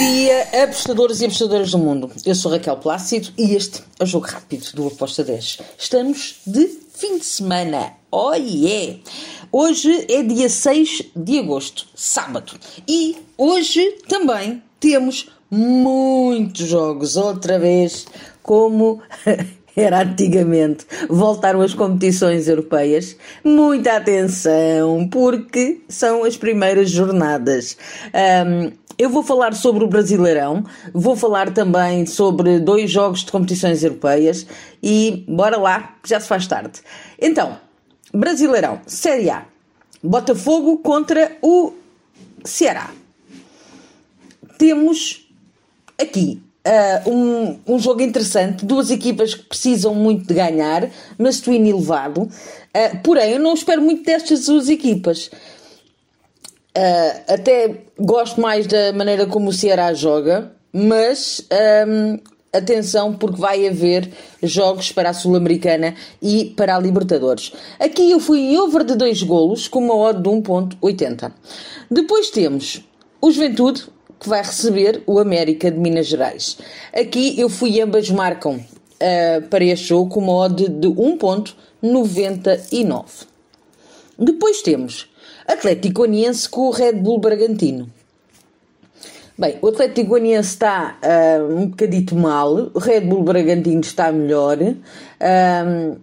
dia, apostadores e apostadoras do mundo. Eu sou Raquel Plácido e este é o Jogo Rápido do Aposta 10. Estamos de fim de semana. Oh yeah! Hoje é dia 6 de agosto, sábado. E hoje também temos muitos jogos, outra vez, como era antigamente. Voltaram as competições europeias. Muita atenção, porque são as primeiras jornadas. Um, eu vou falar sobre o Brasileirão, vou falar também sobre dois jogos de competições europeias e bora lá, já se faz tarde. Então, Brasileirão, Série A. Botafogo contra o Ceará. Temos aqui uh, um, um jogo interessante, duas equipas que precisam muito de ganhar, mas estou inelevado. Uh, porém, eu não espero muito destas duas equipas. Uh, até gosto mais da maneira como o Ceará joga, mas um, atenção porque vai haver jogos para a Sul-Americana e para a Libertadores. Aqui eu fui em over de 2 golos com uma odd de 1.80. Depois temos o Juventude que vai receber o América de Minas Gerais. Aqui eu fui ambas marcam uh, para este jogo com uma odd de 1.99. Depois temos Atlético Goianiense com o Red Bull Bragantino. Bem, o Atlético Goianiense está uh, um bocadito mal, o Red Bull Bragantino está melhor. Uh,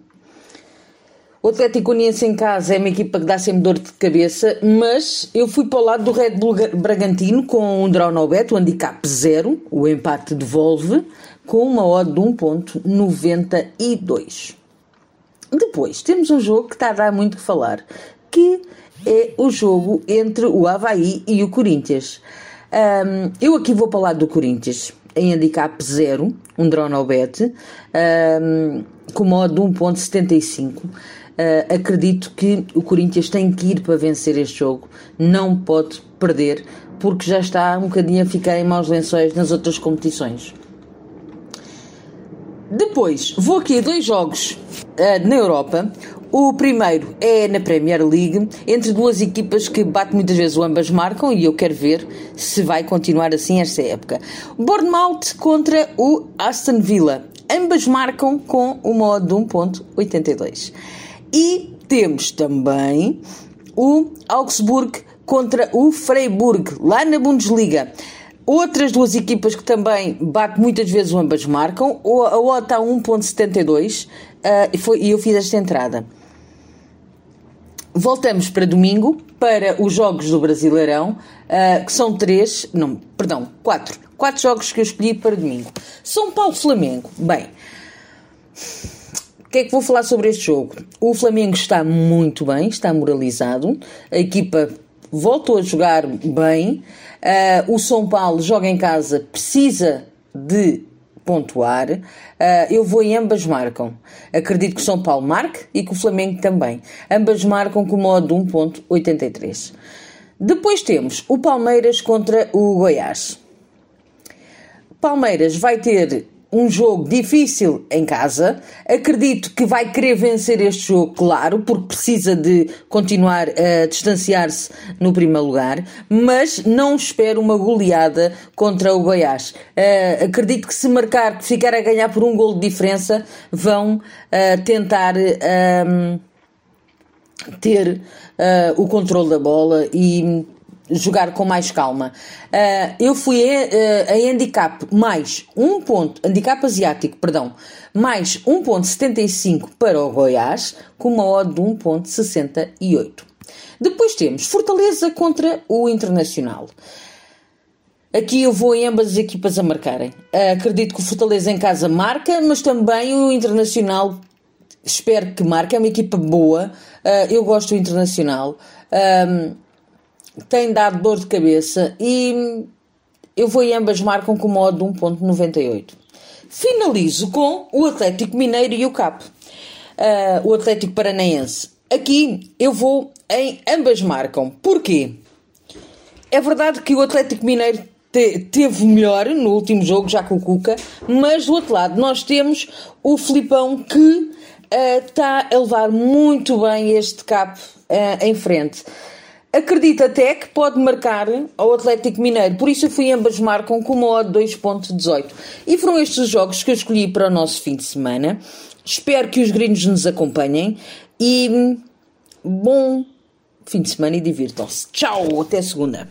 o Atlético Goianiense em casa é uma equipa que dá sempre dor de cabeça, mas eu fui para o lado do Red Bull Bragantino com um draw no bet, o handicap 0, o empate devolve, com uma odd de 1.92. Depois, temos um jogo que está a dar muito que falar, que é o jogo entre o Havaí e o Corinthians. Um, eu aqui vou lado do Corinthians, em handicap 0, um draw no bet, um, com modo de 1.75. Uh, acredito que o Corinthians tem que ir para vencer este jogo, não pode perder, porque já está um bocadinho a ficar em maus lençóis nas outras competições. Depois, vou aqui a dois jogos uh, na Europa. O primeiro é na Premier League, entre duas equipas que bate muitas vezes o ambas marcam e eu quero ver se vai continuar assim esta época. Bournemouth contra o Aston Villa. Ambas marcam com o modo de 1.82. E temos também o Augsburg contra o Freiburg, lá na Bundesliga. Outras duas equipas que também bate muitas vezes o ambas marcam. A OTA está a 1.72 uh, e eu fiz esta entrada. Voltamos para domingo para os jogos do Brasileirão, uh, que são três, não, perdão, quatro. Quatro jogos que eu escolhi para domingo. São Paulo-Flamengo. Bem, o que é que vou falar sobre este jogo? O Flamengo está muito bem, está moralizado. A equipa voltou a jogar bem. Uh, o São Paulo joga em casa, precisa de pontuar. Uh, eu vou em ambas marcam. Acredito que o São Paulo marque e que o Flamengo também. Ambas marcam com modo de 1.83. Depois temos o Palmeiras contra o Goiás. Palmeiras vai ter um jogo difícil em casa. Acredito que vai querer vencer este jogo, claro, porque precisa de continuar a distanciar-se no primeiro lugar, mas não espero uma goleada contra o Goiás. Uh, acredito que se marcar, que ficar a ganhar por um gol de diferença, vão uh, tentar. Uh, ter o controle da bola e jogar com mais calma. Uh, eu fui a, uh, a handicap mais um ponto, handicap asiático, perdão, mais 1.75 para o Goiás, com uma odd de 1.68. Depois temos Fortaleza contra o Internacional. Aqui eu vou em ambas as equipas a marcarem. Uh, acredito que o Fortaleza em casa marca, mas também o Internacional espero que marque. É uma equipa boa. eu gosto do Internacional tem dado dor de cabeça e eu vou em ambas marcam com modo de 1.98. Finalizo com o Atlético Mineiro e o CAP. Uh, o Atlético Paranaense. Aqui eu vou em ambas marcam. Porquê? É verdade que o Atlético Mineiro te, teve melhor no último jogo, já com o Cuca, mas do outro lado nós temos o Filipão que está uh, a levar muito bem este CAP uh, em frente. Acredito até que pode marcar ao Atlético Mineiro, por isso eu fui ambas marcam com uma odd 2.18. E foram estes os jogos que eu escolhi para o nosso fim de semana. Espero que os gringos nos acompanhem e bom fim de semana e divirtam-se. Tchau, até segunda.